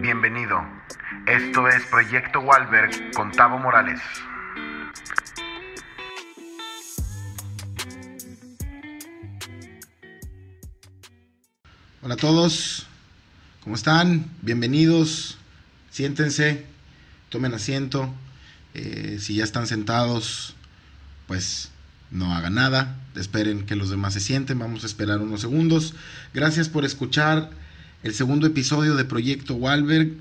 Bienvenido. Esto es Proyecto Walberg con Tavo Morales. Hola a todos, ¿cómo están? Bienvenidos, siéntense, tomen asiento. Eh, si ya están sentados, pues no hagan nada, esperen que los demás se sienten, vamos a esperar unos segundos. Gracias por escuchar el segundo episodio de Proyecto Walberg.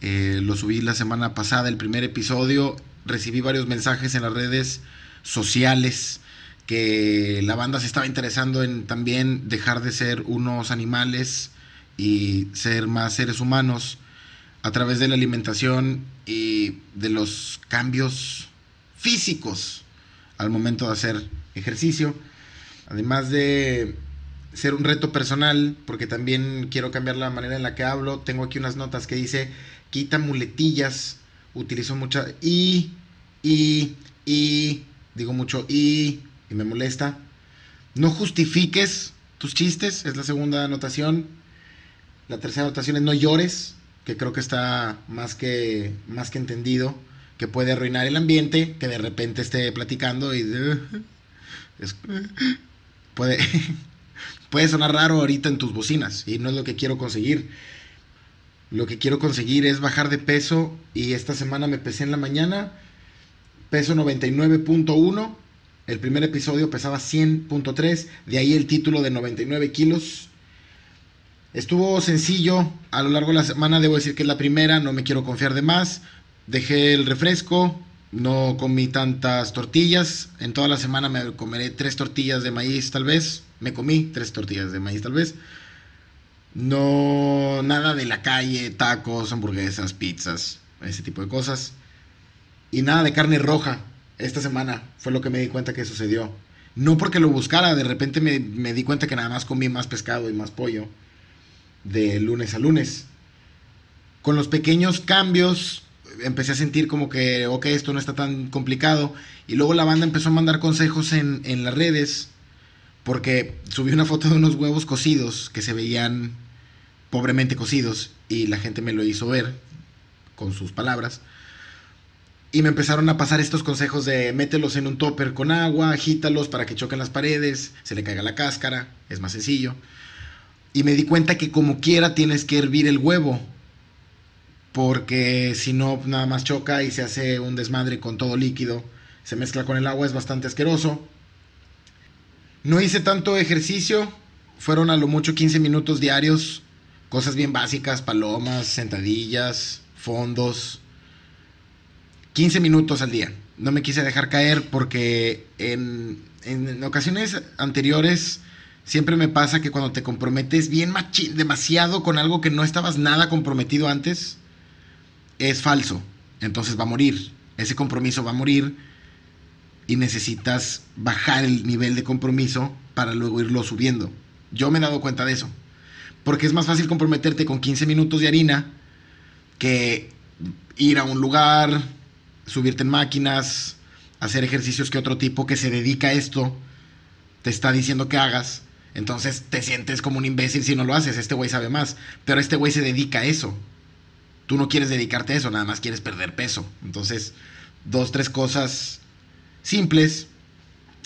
Eh, lo subí la semana pasada, el primer episodio. Recibí varios mensajes en las redes sociales que la banda se estaba interesando en también dejar de ser unos animales y ser más seres humanos a través de la alimentación y de los cambios físicos al momento de hacer ejercicio. Además de ser un reto personal, porque también quiero cambiar la manera en la que hablo, tengo aquí unas notas que dice, quita muletillas, utilizo mucha y, y, y, digo mucho y, y me molesta. No justifiques tus chistes, es la segunda anotación. La tercera anotación es no llores, que creo que está más que, más que entendido que puede arruinar el ambiente, que de repente esté platicando y puede, puede sonar raro ahorita en tus bocinas y no es lo que quiero conseguir. Lo que quiero conseguir es bajar de peso y esta semana me pesé en la mañana, peso 99.1, el primer episodio pesaba 100.3, de ahí el título de 99 kilos. Estuvo sencillo a lo largo de la semana, debo decir que es la primera, no me quiero confiar de más. Dejé el refresco, no comí tantas tortillas. En toda la semana me comeré tres tortillas de maíz tal vez. Me comí tres tortillas de maíz tal vez. No, nada de la calle, tacos, hamburguesas, pizzas, ese tipo de cosas. Y nada de carne roja. Esta semana fue lo que me di cuenta que sucedió. No porque lo buscara, de repente me, me di cuenta que nada más comí más pescado y más pollo de lunes a lunes. Con los pequeños cambios empecé a sentir como que, ok, esto no está tan complicado. Y luego la banda empezó a mandar consejos en, en las redes, porque subí una foto de unos huevos cocidos que se veían pobremente cocidos y la gente me lo hizo ver con sus palabras. Y me empezaron a pasar estos consejos de mételos en un topper con agua, agítalos para que choquen las paredes, se le caiga la cáscara, es más sencillo. Y me di cuenta que como quiera tienes que hervir el huevo porque si no nada más choca y se hace un desmadre con todo líquido, se mezcla con el agua, es bastante asqueroso. No hice tanto ejercicio, fueron a lo mucho 15 minutos diarios, cosas bien básicas, palomas, sentadillas, fondos. 15 minutos al día. No me quise dejar caer porque en, en ocasiones anteriores siempre me pasa que cuando te comprometes bien demasiado con algo que no estabas nada comprometido antes, es falso, entonces va a morir. Ese compromiso va a morir y necesitas bajar el nivel de compromiso para luego irlo subiendo. Yo me he dado cuenta de eso. Porque es más fácil comprometerte con 15 minutos de harina que ir a un lugar, subirte en máquinas, hacer ejercicios que otro tipo que se dedica a esto te está diciendo que hagas. Entonces te sientes como un imbécil si no lo haces. Este güey sabe más. Pero este güey se dedica a eso tú no quieres dedicarte a eso, nada más quieres perder peso. Entonces, dos, tres cosas simples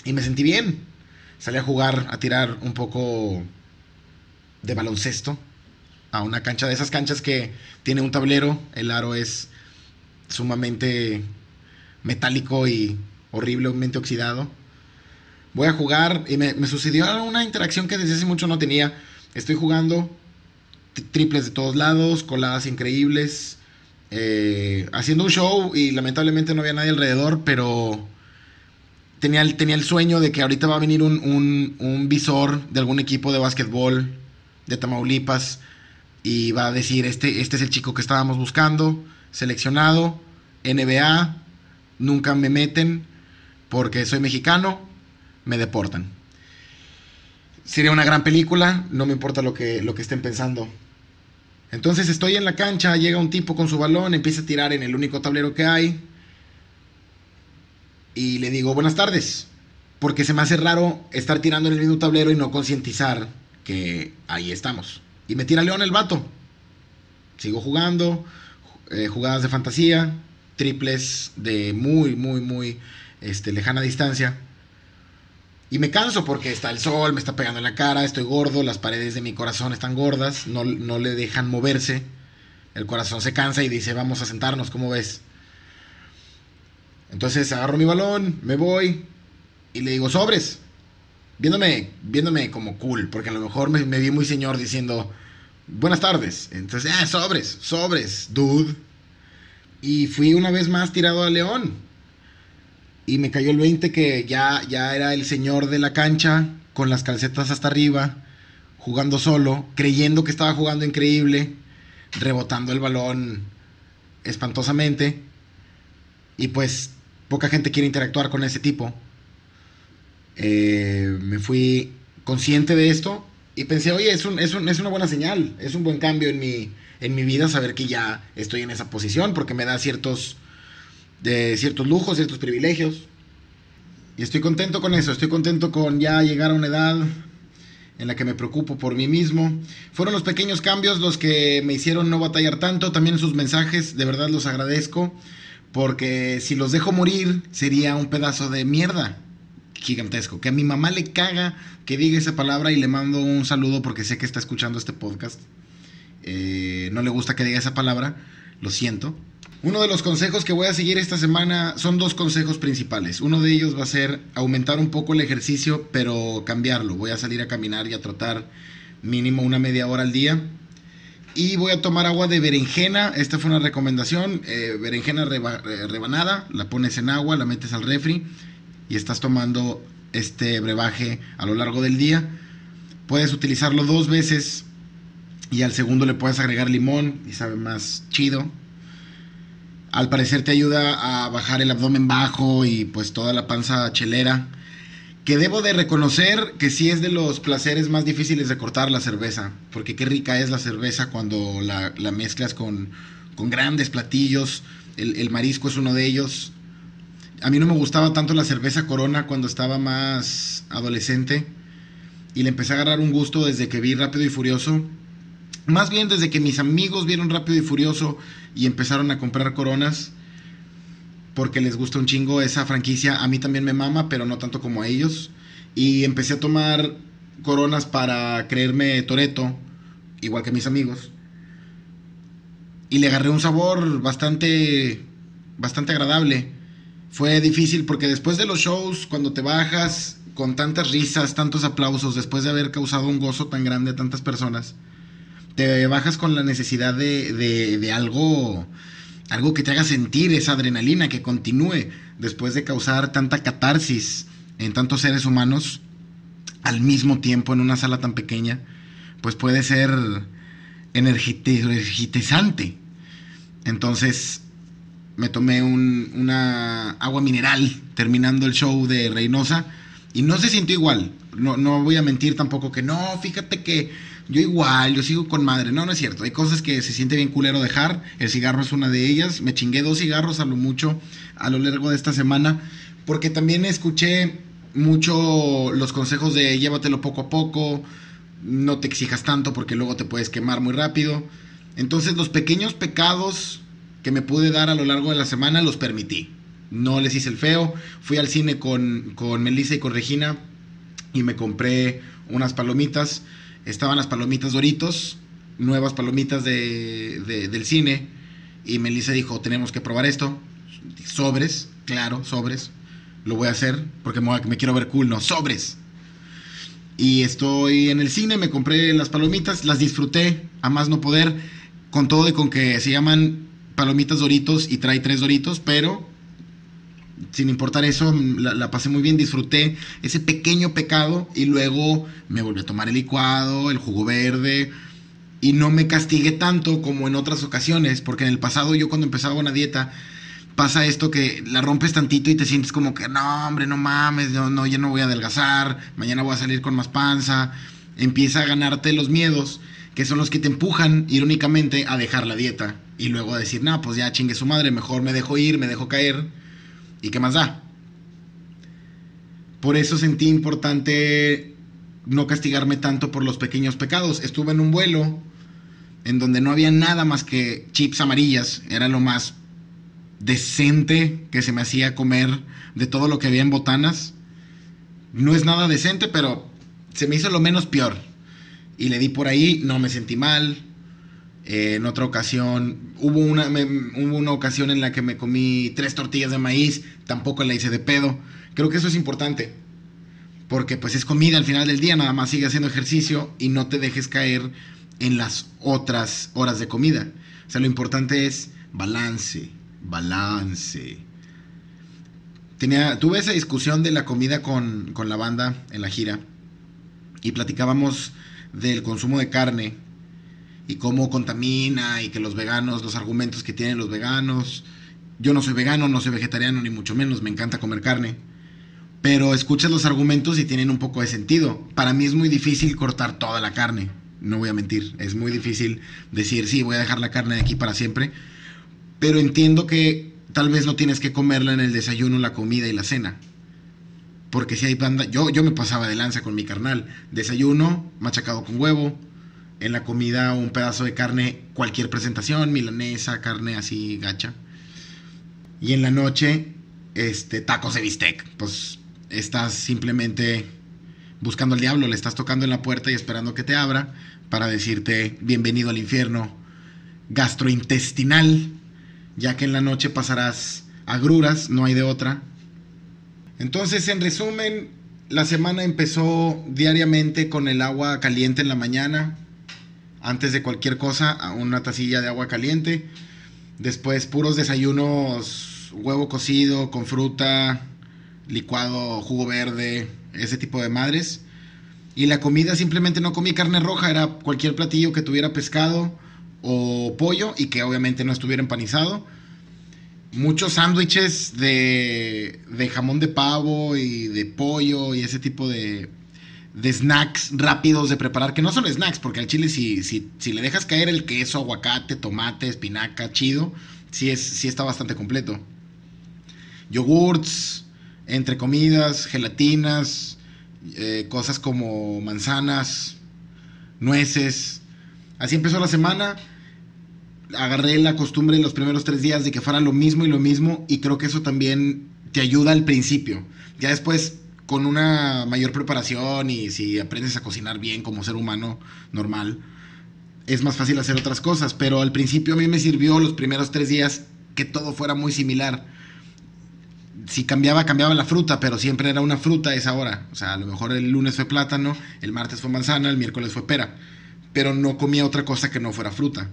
y me sentí bien. Salí a jugar, a tirar un poco de baloncesto a una cancha de esas canchas que tiene un tablero, el aro es sumamente metálico y horriblemente oxidado. Voy a jugar y me, me sucedió una interacción que desde hace mucho no tenía. Estoy jugando, triples de todos lados, coladas increíbles, eh, haciendo un show y lamentablemente no había nadie alrededor, pero tenía el, tenía el sueño de que ahorita va a venir un, un, visor de algún equipo de básquetbol de Tamaulipas y va a decir, este, este es el chico que estábamos buscando, seleccionado, NBA, nunca me meten porque soy mexicano, me deportan. Sería una gran película, no me importa lo que, lo que estén pensando. Entonces estoy en la cancha, llega un tipo con su balón, empieza a tirar en el único tablero que hay. Y le digo, buenas tardes. Porque se me hace raro estar tirando en el mismo tablero y no concientizar que ahí estamos. Y me tira León el vato. Sigo jugando, eh, jugadas de fantasía, triples de muy, muy, muy este, lejana distancia. Y me canso porque está el sol, me está pegando en la cara, estoy gordo, las paredes de mi corazón están gordas, no, no le dejan moverse. El corazón se cansa y dice, vamos a sentarnos, ¿cómo ves? Entonces agarro mi balón, me voy y le digo, sobres. Viéndome, viéndome como cool, porque a lo mejor me, vi muy señor diciendo, buenas tardes. Entonces, ah, sobres, sobres, dude. Y fui una vez más tirado a León. Y me cayó el 20 que ya, ya era el señor de la cancha, con las calcetas hasta arriba, jugando solo, creyendo que estaba jugando increíble, rebotando el balón espantosamente. Y pues poca gente quiere interactuar con ese tipo. Eh, me fui consciente de esto y pensé, oye, es, un, es, es, una buena señal, es un buen cambio en mi, en mi vida saber que ya estoy en esa posición porque me da ciertos, de, ciertos lujos, ciertos privilegios. Y estoy contento con eso, estoy contento con ya llegar a una edad en la que me preocupo por mí mismo. Fueron los pequeños cambios los que me hicieron no batallar tanto, también sus mensajes, de verdad los agradezco. Porque si los dejo morir, sería un pedazo de mierda gigantesco. Que a mi mamá le caga que diga esa palabra y le mando un saludo porque sé que está escuchando este podcast. Eh, no le gusta que diga esa palabra, lo siento. Uno de los consejos que voy a seguir esta semana son dos consejos principales. Uno de ellos va a ser aumentar un poco el ejercicio, pero cambiarlo. Voy a salir a caminar y a trotar mínimo una media hora al día. Y voy a tomar agua de berenjena. Esta fue una recomendación. Eh, berenjena eh, rebanada. La pones en agua, la metes al refri. Y estás tomando este brebaje a lo largo del día. Puedes utilizarlo dos veces. Y al segundo le puedes agregar limón. Y sabe más chido. Al parecer te ayuda a bajar el abdomen bajo y pues toda la panza chelera que debo de reconocer que sí es de los placeres más difíciles de cortar la cerveza, porque qué rica es la cerveza cuando la, mezclas con, grandes platillos, el, marisco es uno de ellos. A mí no me gustaba tanto la cerveza corona cuando estaba más adolescente y le empecé a agarrar un gusto desde que vi Rápido y Furioso. Más bien desde que mis amigos vieron Rápido y Furioso y empezaron a comprar coronas porque les gusta un chingo esa franquicia. A mí también me mama, pero no tanto como a ellos. Y empecé a tomar coronas para creerme Toreto, igual que mis amigos. Y le agarré un sabor bastante, bastante agradable. Fue difícil porque después de los shows, cuando te bajas con tantas risas, tantos aplausos, después de haber causado un gozo tan grande a tantas personas, te bajas con la necesidad de, de, de algo algo que te haga sentir esa adrenalina, que continúe después de causar tanta catarsis en tantos seres humanos al mismo tiempo en una sala tan pequeña, pues puede ser energizante. Entonces me tomé una agua mineral terminando el show de Reynosa y no se sintió igual. No, no voy a mentir tampoco que no, fíjate que yo igual, yo sigo con madre. No, no es cierto. Hay cosas que se siente bien culero dejar. El cigarro es una de ellas. Me chingué dos cigarros a lo mucho a lo largo de esta semana. Porque también escuché mucho los consejos de llévatelo poco a poco. No te exijas tanto porque luego te puedes quemar muy rápido. Entonces los pequeños pecados que me pude dar a lo largo de la semana los permití. No les hice el feo. Fui al cine con, con Melissa y con Regina y me compré unas palomitas estaban las palomitas Doritos, nuevas palomitas de, del cine, y Melissa dijo, tenemos que probar esto, sobres, claro, sobres, lo voy a hacer porque me, me quiero ver cool, no, sobres. Y estoy en el cine, me compré las palomitas, las disfruté a más no poder, con todo y con que se llaman palomitas Doritos y trae tres Doritos, pero sin importar eso, la, pasé muy bien, disfruté ese pequeño pecado y luego me volví a tomar el licuado, el jugo verde y no me castigué tanto como en otras ocasiones, porque en el pasado yo cuando empezaba una dieta pasa esto que la rompes tantito y te sientes como que no, hombre, no mames, no, no, ya no voy a adelgazar, mañana voy a salir con más panza, empieza a ganarte los miedos que son los que te empujan irónicamente a dejar la dieta y luego a decir, no, pues ya chingue su madre, mejor me dejo ir, me dejo caer ¿Y qué más da? Por eso sentí importante no castigarme tanto por los pequeños pecados. Estuve en un vuelo en donde no había nada más que chips amarillas, era lo más decente que se me hacía comer de todo lo que había en botanas. No es nada decente, pero se me hizo lo menos peor. Y le di por ahí, no me sentí mal. En otra ocasión, hubo una, una ocasión en la que me comí tres tortillas de maíz, tampoco la hice de pedo. Creo que eso es importante, porque pues es comida al final del día, nada más sigue haciendo ejercicio y no te dejes caer en las otras horas de comida. O sea, lo importante es balance, balance. Tenía, tuve esa discusión de la comida con, con la banda en la gira y platicábamos del consumo de carne y cómo contamina y que los veganos, los argumentos que tienen los veganos. Yo no soy vegano, no soy vegetariano, ni mucho menos, me encanta comer carne. Pero escuchas los argumentos y tienen un poco de sentido. Para mí es muy difícil cortar toda la carne, no voy a mentir. Es muy difícil decir, sí, voy a dejar la carne de aquí para siempre. Pero entiendo que tal vez no tienes que comerla en el desayuno, la comida y la cena. Porque si hay banda, yo, yo me pasaba de lanza con mi carnal. Desayuno, machacado con huevo, en la comida un pedazo de carne, cualquier presentación, milanesa, carne así gacha. Y en la noche, este, tacos de bistec. Pues estás simplemente buscando al diablo, le estás tocando en la puerta y esperando que te abra para decirte bienvenido al infierno gastrointestinal, ya que en la noche pasarás agruras, no hay de otra. Entonces, en resumen, la semana empezó diariamente con el agua caliente en la mañana, antes de cualquier cosa, una tacilla de agua caliente. Después puros desayunos, huevo cocido con fruta, licuado, jugo verde, ese tipo de madres. Y la comida simplemente no comí carne roja, era cualquier platillo que tuviera pescado o pollo y que obviamente no estuviera empanizado. Muchos sándwiches de, de jamón de pavo y de pollo y ese tipo de, de snacks rápidos de preparar, que no son snacks, porque al chile si, si, si le dejas caer el queso, aguacate, tomate, espinaca, chido, sí, es, sí está bastante completo. Yogurts, entre comidas, gelatinas, eh, cosas como manzanas, nueces. Así empezó la semana. Agarré la costumbre en los primeros tres días de que fuera lo mismo y lo mismo y creo que eso también te ayuda al principio. Ya después con una mayor preparación y si aprendes a cocinar bien como ser humano normal, es más fácil hacer otras cosas. Pero al principio a mí me sirvió los primeros tres días que todo fuera muy similar. Si cambiaba, cambiaba la fruta, pero siempre era una fruta a esa hora. O sea, a lo mejor el lunes fue plátano, el martes fue manzana, el miércoles fue pera. Pero no comía otra cosa que no fuera fruta.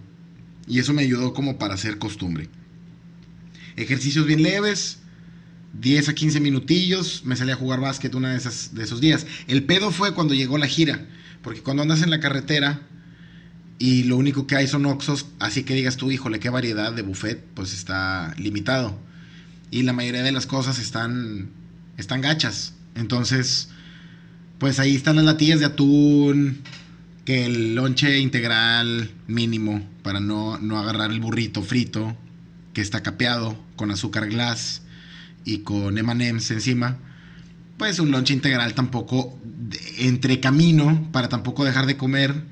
Y eso me ayudó como para hacer costumbre. Ejercicios bien leves, 10 a 15 minutillos, me salí a jugar básquet una de, esas, de esos días. El pedo fue cuando llegó la gira, porque cuando andas en la carretera y lo único que hay son oxos, así que digas tú, híjole, qué variedad de buffet, pues está limitado. Y la mayoría de las cosas están, están gachas. Entonces, pues ahí están las latillas de atún, que el lonche integral mínimo para no, no agarrar el burrito frito, que está capeado con azúcar glass y con M&M's encima, pues un lunch integral tampoco entre camino para tampoco dejar de comer.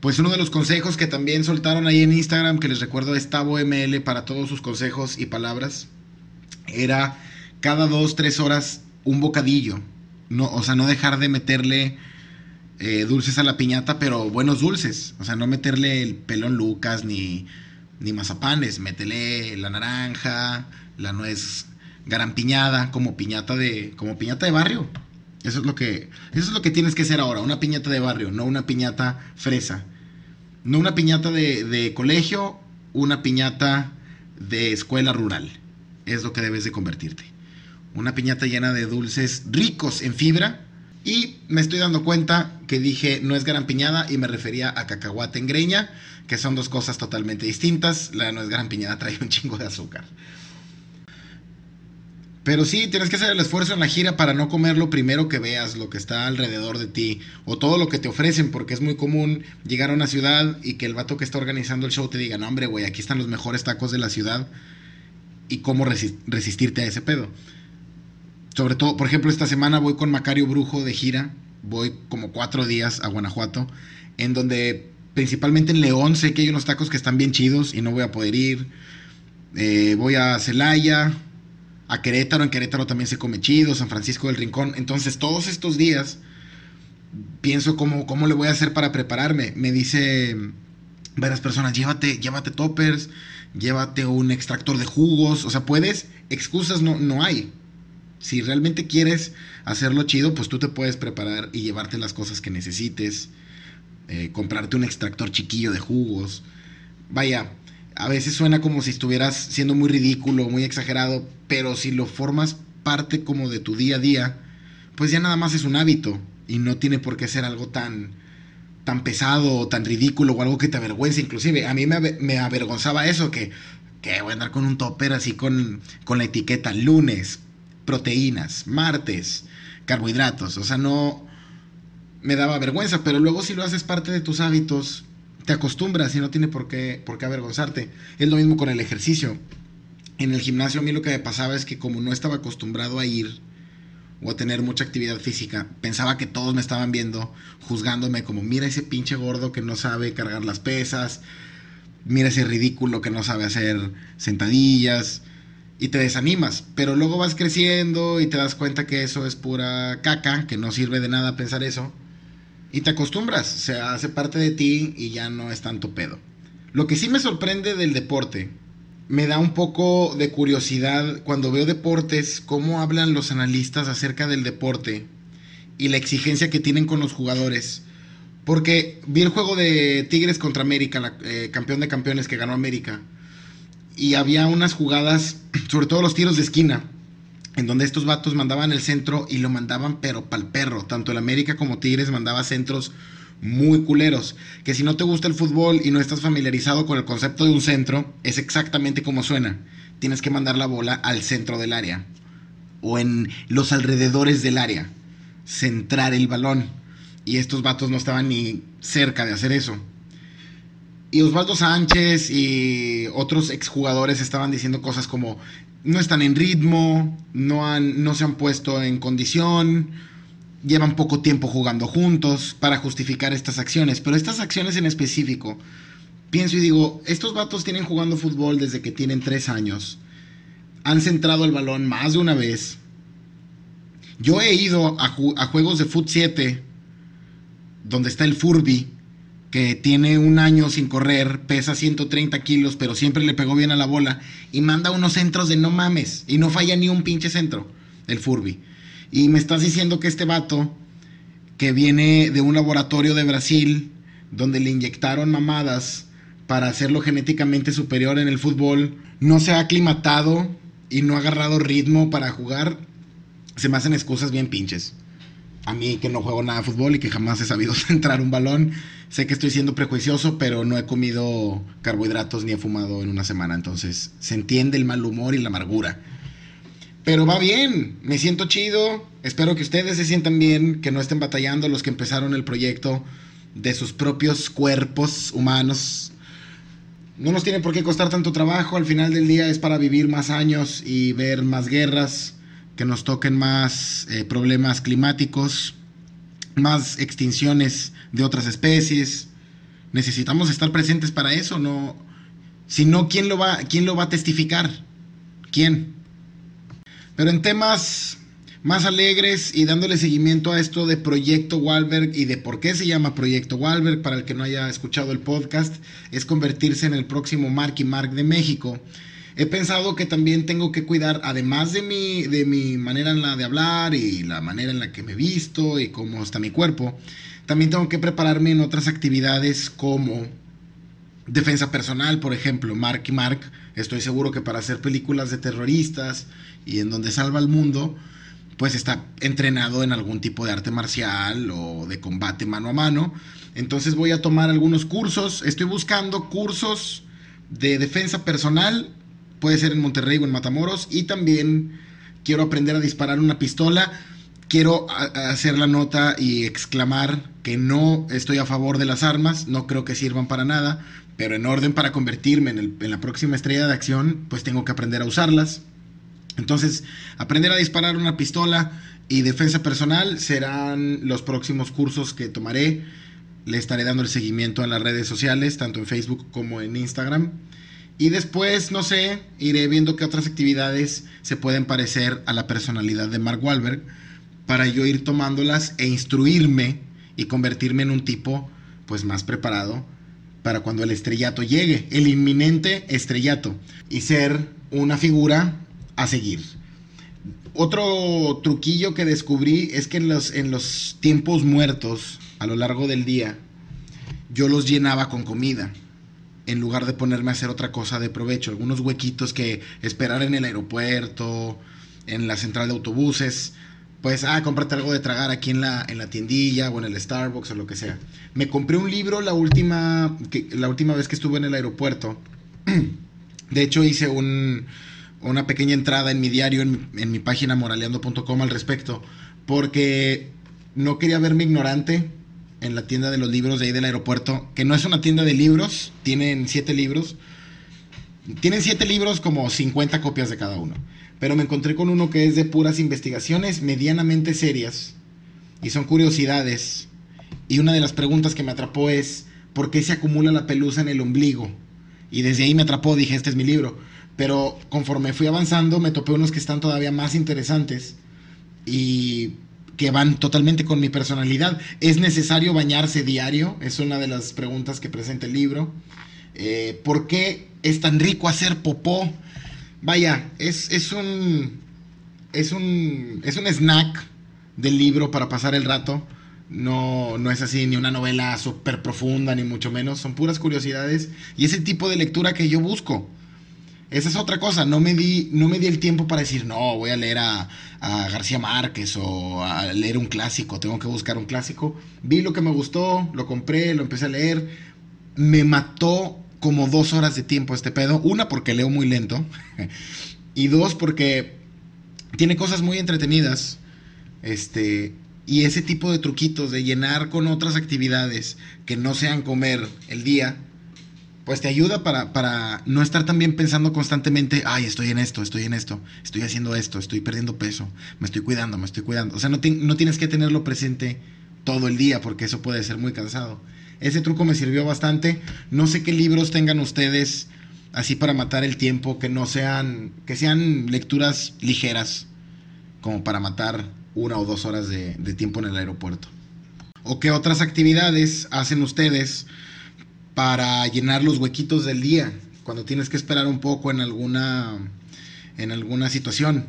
Pues uno de los consejos que también soltaron ahí en Instagram, que les recuerdo es ML para todos sus consejos y palabras, era cada dos, tres horas un bocadillo. No, o sea, no dejar de meterle eh, dulces a la piñata, pero buenos dulces. O sea, no meterle el pelón Lucas ni, ni mazapanes. Métele la naranja, la nuez garampiñada como piñata de como piñata de barrio. Eso es lo que eso es lo que tienes que hacer ahora, una piñata de barrio, no una piñata fresa. No una piñata de, de colegio, una piñata de escuela rural. Es lo que debes de convertirte. Una piñata llena de dulces ricos en fibra. Y me estoy dando cuenta que dije no es garampiñada y me refería a cacahuate en greña, que son dos cosas totalmente distintas. La no es garampiñada trae un chingo de azúcar. Pero sí, tienes que hacer el esfuerzo en la gira para no comer lo primero que veas, lo que está alrededor de ti, o todo lo que te ofrecen, porque es muy común llegar a una ciudad y que el vato que está organizando el show te diga, no hombre, güey, aquí están los mejores tacos de la ciudad, y cómo resistirte a ese pedo. Sobre todo, por ejemplo, esta semana voy con Macario Brujo de gira, voy como cuatro días a Guanajuato, en donde principalmente en León, sé que hay unos tacos que están bien chidos y no voy a poder ir. Eh, voy a Celaya, a Querétaro, en Querétaro también se come chido, San Francisco del Rincón. Entonces todos estos días pienso cómo, cómo le voy a hacer para prepararme. Me dice varias personas, llévate, llévate toppers, llévate un extractor de jugos, o sea, puedes, excusas no, no hay. Si realmente quieres hacerlo chido, pues tú te puedes preparar y llevarte las cosas que necesites, eh, comprarte un extractor chiquillo de jugos. Vaya, a veces suena como si estuvieras siendo muy ridículo, muy exagerado, pero si lo formas parte como de tu día a día, pues ya nada más es un hábito y no tiene por qué ser algo tan tan pesado o tan ridículo o algo que te avergüence. Inclusive a mí me, avergonzaba eso, que, que, voy a andar con un topper así con, con la etiqueta lunes, proteínas, martes, carbohidratos. O sea, no me daba vergüenza, pero luego si lo haces parte de tus hábitos, te acostumbras y no tiene por qué, por qué avergonzarte. Es lo mismo con el ejercicio. En el gimnasio a mí lo que me pasaba es que como no estaba acostumbrado a ir, o a tener mucha actividad física, pensaba que todos me estaban viendo, juzgándome como, mira ese pinche gordo que no sabe cargar las pesas, mira ese ridículo que no sabe hacer sentadillas, y te desanimas, pero luego vas creciendo y te das cuenta que eso es pura caca, que no sirve de nada pensar eso, y te acostumbras, se hace parte de ti y ya no es tanto pedo. Lo que sí me sorprende del deporte me da un poco de curiosidad cuando veo deportes, cómo hablan los analistas acerca del deporte y la exigencia que tienen con los jugadores. Porque vi el juego de Tigres contra América, la, eh, campeón de campeones que ganó América. Y había unas jugadas, sobre todo los tiros de esquina, en donde estos vatos mandaban el centro y lo mandaban pero pa'l perro. Tanto el América como Tigres mandaba centros muy culeros. Que si no te gusta el fútbol y no estás familiarizado con el concepto de un centro, es exactamente como suena. Tienes que mandar la bola al centro del área o en los alrededores del área. Centrar el balón. Y estos vatos no estaban ni cerca de hacer eso. Y Osvaldo Sánchez y otros exjugadores estaban diciendo cosas como no están en ritmo, no, han, no se han puesto en condición, llevan poco tiempo jugando juntos para justificar estas acciones, pero estas acciones en específico, pienso y digo, estos vatos tienen jugando fútbol desde que tienen tres años, han centrado el balón más de una vez. Yo he ido a, juegos de Foot 7, donde está el Furby, que tiene un año sin correr, pesa 130 kilos, pero siempre le pegó bien a la bola, y manda unos centros de no mames, y no falla ni un pinche centro, el Furby. Y me estás diciendo que este vato, que viene de un laboratorio de Brasil, donde le inyectaron mamadas para hacerlo genéticamente superior en el fútbol, no se ha aclimatado y no ha agarrado ritmo para jugar, se me hacen excusas bien pinches. A mí que no juego nada de fútbol y que jamás he sabido centrar un balón, sé que estoy siendo prejuicioso, pero no he comido carbohidratos ni he fumado en una semana, entonces se entiende el mal humor y la amargura. Pero va bien, me siento chido. Espero que ustedes se sientan bien, que no estén batallando los que empezaron el proyecto de sus propios cuerpos humanos. No nos tiene por qué costar tanto trabajo, al final del día es para vivir más años y ver más guerras, que nos toquen más eh, problemas climáticos, más extinciones de otras especies. Necesitamos estar presentes para eso, no. Si no, ¿quién lo va, quién lo va a testificar? ¿Quién? Pero en temas más alegres y dándole seguimiento a esto de Proyecto Walberg y de por qué se llama Proyecto Walberg, para el que no haya escuchado el podcast, es convertirse en el próximo Marky Mark de México. He pensado que también tengo que cuidar, además de mi, de mi manera en la de hablar y la manera en la que me visto y cómo está mi cuerpo, también tengo que prepararme en otras actividades como defensa personal, por ejemplo, Marky Mark. Estoy seguro que para hacer películas de terroristas y en donde salva al mundo, pues está entrenado en algún tipo de arte marcial o de combate mano a mano. Entonces voy a tomar algunos cursos. Estoy buscando cursos de defensa personal. Puede ser en Monterrey o en Matamoros. Y también quiero aprender a disparar una pistola. Quiero hacer la nota y exclamar que no estoy a favor de las armas. No creo que sirvan para nada. Pero en orden para convertirme en, en la próxima estrella de acción, pues tengo que aprender a usarlas. Entonces, aprender a disparar una pistola y defensa personal serán los próximos cursos que tomaré le estaré dando el seguimiento en las redes sociales, tanto en Facebook como en Instagram. Y después, no sé, iré viendo qué otras actividades se pueden parecer a la personalidad de Mark Wahlberg para yo ir tomándolas e instruirme y convertirme en un tipo pues más preparado para cuando el estrellato llegue, el inminente estrellato y ser una figura a seguir. Otro truquillo que descubrí es que en los, en los tiempos muertos, a lo largo del día, yo los llenaba con comida en lugar de ponerme a hacer otra cosa de provecho. Algunos huequitos que esperar en el aeropuerto, en la central de autobuses, pues, ah, cómprate algo de tragar aquí en la, en la tiendilla o en el Starbucks o lo que sea. Me compré un libro la última, la última vez que estuve en el aeropuerto. De hecho, hice un, una pequeña entrada en mi diario, en, en mi página moraleando.com al respecto, porque no quería verme ignorante en la tienda de los libros de ahí del aeropuerto, que no es una tienda de libros, tienen siete libros. Tienen siete libros como 50 copias de cada uno. Pero me encontré con uno que es de puras investigaciones medianamente serias. Y son curiosidades. Y una de las preguntas que me atrapó es, ¿por qué se acumula la pelusa en el ombligo? Y desde ahí me atrapó, dije, este es mi libro. Pero conforme fui avanzando, me topé unos que están todavía más interesantes. Y que van totalmente con mi personalidad. ¿Es necesario bañarse diario? Es una de las preguntas que presenta el libro. Eh, ¿Por qué es tan rico hacer popó? Vaya, es, es, un, es, un, es un snack del libro para pasar el rato. No, no es así ni una novela súper profunda, ni mucho menos. Son puras curiosidades y es el tipo de lectura que yo busco. Esa es otra cosa, no me di, no me di el tiempo para decir, no, voy a leer a, a, García Márquez o a leer un clásico, tengo que buscar un clásico. Vi lo que me gustó, lo compré, lo empecé a leer. Me mató como dos horas de tiempo este pedo. Una, porque leo muy lento. y dos, porque tiene cosas muy entretenidas. Este. Y ese tipo de truquitos de llenar con otras actividades que no sean comer el día pues te ayuda para, no estar también pensando constantemente, ay, estoy en esto, estoy en esto, estoy haciendo esto, estoy perdiendo peso, me estoy cuidando, me estoy cuidando. O sea, no, no tienes que tenerlo presente todo el día porque eso puede ser muy cansado. Ese truco me sirvió bastante. No sé qué libros tengan ustedes así para matar el tiempo, que no sean, que sean lecturas ligeras, como para matar una o dos horas de, de tiempo en el aeropuerto. O qué otras actividades hacen ustedes para llenar los huequitos del día, cuando tienes que esperar un poco en alguna, en alguna situación.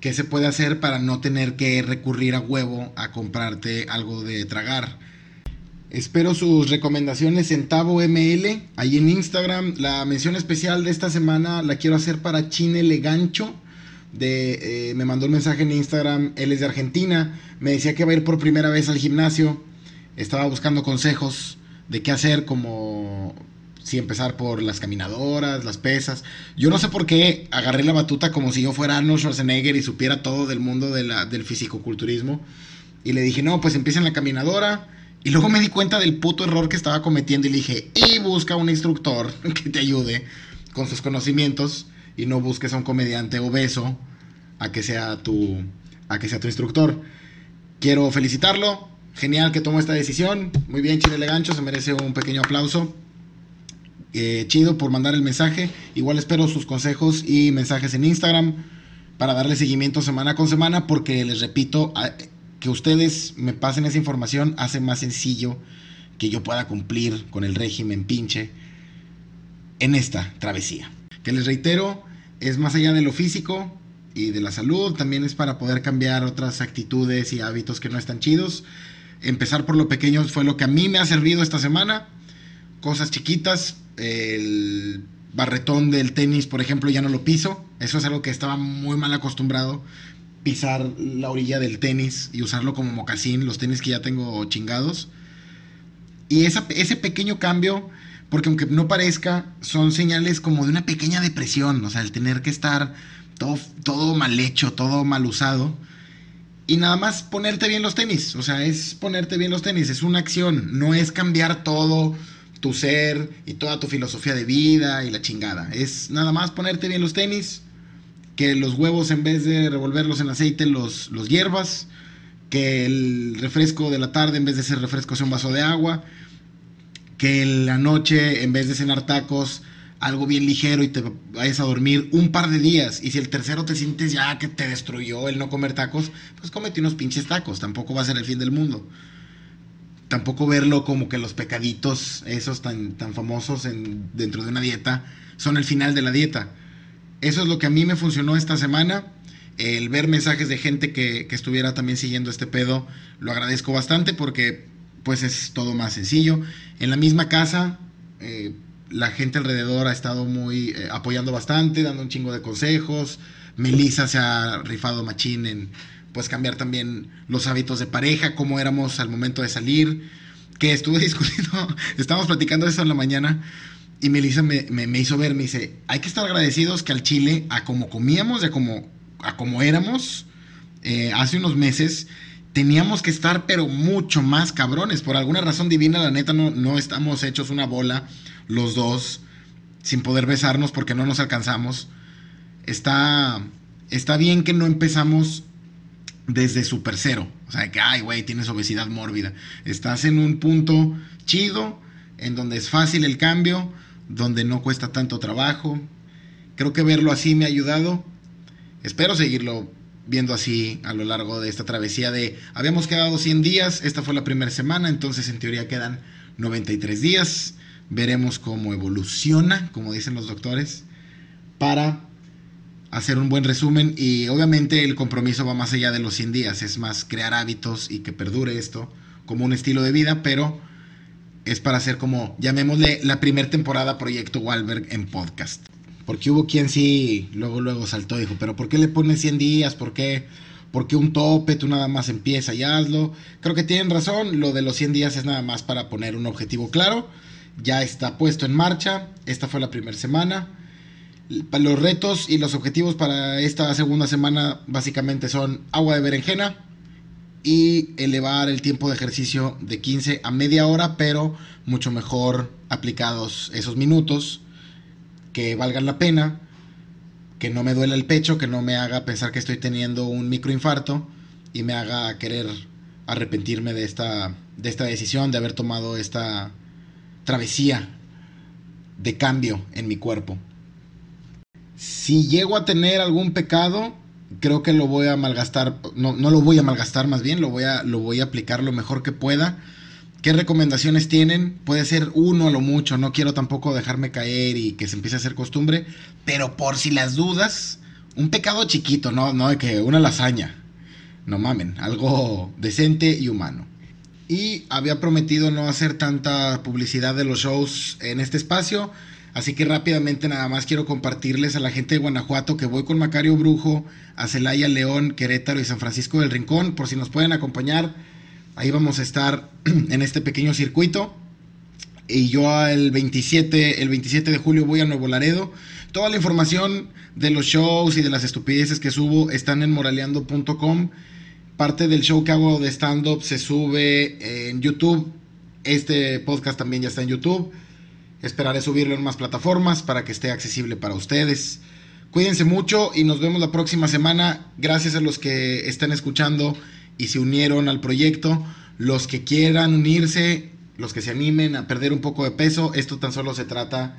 ¿Qué se puede hacer para no tener que recurrir a huevo a comprarte algo de tragar? Espero sus recomendaciones en Tavo ML, ahí en Instagram. La mención especial de esta semana la quiero hacer para Chine Legancho. De, eh, me mandó un mensaje en Instagram, él es de Argentina, me decía que va a ir por primera vez al gimnasio, estaba buscando consejos de qué hacer, como si empezar por las caminadoras, las pesas. Yo no sé por qué agarré la batuta como si yo fuera Arnold Schwarzenegger y supiera todo del mundo de la, del fisicoculturismo. Y le dije, no, pues empieza en la caminadora. Y luego me di cuenta del puto error que estaba cometiendo y le dije, y busca un instructor que te ayude con sus conocimientos y no busques a un comediante obeso a que sea tu, a que sea tu instructor. Quiero felicitarlo, Genial que tomó esta decisión. Muy bien, Chile Legancho, se merece un pequeño aplauso. Eh, chido por mandar el mensaje. Igual espero sus consejos y mensajes en Instagram para darle seguimiento semana con semana porque les repito, que ustedes me pasen esa información hace más sencillo que yo pueda cumplir con el régimen pinche en esta travesía. Que les reitero, es más allá de lo físico y de la salud, también es para poder cambiar otras actitudes y hábitos que no están chidos empezar por lo pequeño fue lo que a mí me ha servido esta semana. Cosas chiquitas, el barretón del tenis, por ejemplo, ya no lo piso. Eso es algo que estaba muy mal acostumbrado. Pisar la orilla del tenis y usarlo como mocasín, los tenis que ya tengo chingados. Y ese pequeño cambio, porque aunque no parezca, son señales como de una pequeña depresión. O sea, el tener que estar todo, todo mal hecho, todo mal usado y nada más ponerte bien los tenis. O sea, es ponerte bien los tenis, es una acción, no es cambiar todo tu ser y toda tu filosofía de vida y la chingada. Es nada más ponerte bien los tenis, que los huevos en vez de revolverlos en aceite los, los hierbas, que el refresco de la tarde en vez de ser refresco sea un vaso de agua, que en la noche en vez de cenar tacos algo bien ligero y te vayas a dormir un par de días. Y si el tercero te sientes ya que te destruyó el no comer tacos, pues cómete unos pinches tacos. Tampoco va a ser el fin del mundo. Tampoco verlo como que los pecaditos, esos tan, tan famosos en, dentro de una dieta, son el final de la dieta. Eso es lo que a mí me funcionó esta semana. El ver mensajes de gente que, que estuviera también siguiendo este pedo, lo agradezco bastante porque pues es todo más sencillo. En la misma casa, eh, la gente alrededor ha estado muy eh, apoyando bastante, dando un chingo de consejos. Melissa se ha rifado machín en pues cambiar también los hábitos de pareja, cómo éramos al momento de salir. Que estuve discutiendo, estábamos platicando eso en la mañana y Melissa me, me, hizo ver, me dice, hay que estar agradecidos que al Chile, a como comíamos, a como, a como éramos eh, hace unos meses, teníamos que estar pero mucho más cabrones. Por alguna razón divina, la neta, no, no estamos hechos una bola los dos sin poder besarnos porque no nos alcanzamos. Está, está bien que no empezamos desde super cero. O sea, que, ay, güey, tienes obesidad mórbida. Estás en un punto chido, en donde es fácil el cambio, donde no cuesta tanto trabajo. Creo que verlo así me ha ayudado. Espero seguirlo viendo así a lo largo de esta travesía de, habíamos quedado 100 días, esta fue la primera semana, entonces en teoría quedan 93 días. Veremos cómo evoluciona, como dicen los doctores, para hacer un buen resumen y obviamente el compromiso va más allá de los 100 días, es más crear hábitos y que perdure esto como un estilo de vida, pero es para hacer como, llamémosle la primera temporada Proyecto Walberg en podcast. Porque hubo quien sí, luego, luego saltó y dijo, pero ¿por qué le pones 100 días? ¿Por qué? Porque un tope, tú nada más empieza y hazlo. Creo que tienen razón, lo de los 100 días es nada más para poner un objetivo claro ya está puesto en marcha. Esta fue la primera semana. Los retos y los objetivos para esta segunda semana básicamente son agua de berenjena y elevar el tiempo de ejercicio de 15 a media hora, pero mucho mejor aplicados esos minutos que valgan la pena, que no me duela el pecho, que no me haga pensar que estoy teniendo un microinfarto y me haga querer arrepentirme de esta, de esta decisión, de haber tomado esta travesía de cambio en mi cuerpo. Si llego a tener algún pecado, creo que lo voy a malgastar, no, no lo voy a malgastar más bien, lo voy a, lo voy a aplicar lo mejor que pueda. ¿Qué recomendaciones tienen? Puede ser uno a lo mucho, no quiero tampoco dejarme caer y que se empiece a hacer costumbre, pero por si las dudas, un pecado chiquito, no, no de que una lasaña, no mamen, algo decente y humano y había prometido no hacer tanta publicidad de los shows en este espacio. Así que rápidamente nada más quiero compartirles a la gente de Guanajuato que voy con Macario Brujo a Celaya, León, Querétaro y San Francisco del Rincón. Por si nos pueden acompañar, ahí vamos a estar en este pequeño circuito. Y yo el 27, el 27 de julio voy a Nuevo Laredo. Toda la información de los shows y de las estupideces que subo están en moraleando.com parte del show que hago de stand-up se sube en YouTube. Este podcast también ya está en YouTube. Esperaré subirlo en más plataformas para que esté accesible para ustedes. Cuídense mucho y nos vemos la próxima semana. Gracias a los que están escuchando y se unieron al proyecto. Los que quieran unirse, los que se animen a perder un poco de peso. Esto tan solo se trata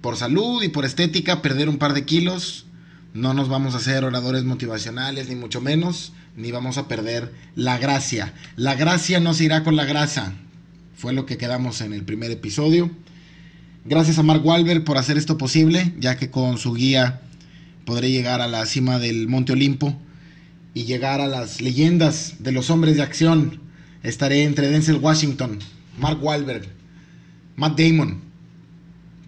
por salud y por estética, perder un par de kilos. No nos vamos a hacer oradores motivacionales, ni mucho menos ni vamos a perder la gracia. La gracia no se irá con la grasa. Fue lo que quedamos en el primer episodio. Gracias a Mark Wahlberg por hacer esto posible, ya que con su guía podré llegar a la cima del Monte Olimpo y llegar a las leyendas de los hombres de acción. Estaré entre Denzel Washington, Mark Wahlberg, Matt Damon,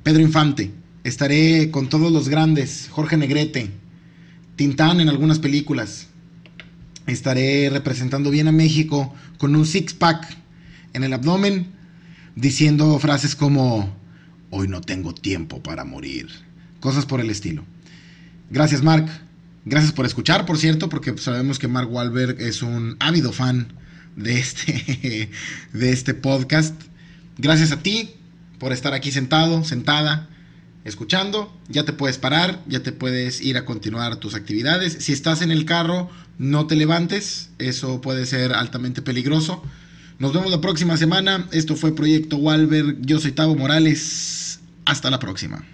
Pedro Infante. Estaré con todos los grandes, Jorge Negrete, Tintán en algunas películas, estaré representando bien a México con un six-pack en el abdomen, diciendo frases como, hoy no tengo tiempo para morir, cosas por el estilo. Gracias Mark, gracias por escuchar, por cierto, porque sabemos que Mark Wahlberg es un ávido fan de este, de este podcast. Gracias a ti por estar aquí sentado, sentada, escuchando, ya te puedes parar, ya te puedes ir a continuar tus actividades. Si estás en el carro, no te levantes, eso puede ser altamente peligroso. Nos vemos la próxima semana. Esto fue Proyecto Walberg. Yo soy Tavo Morales. Hasta la próxima.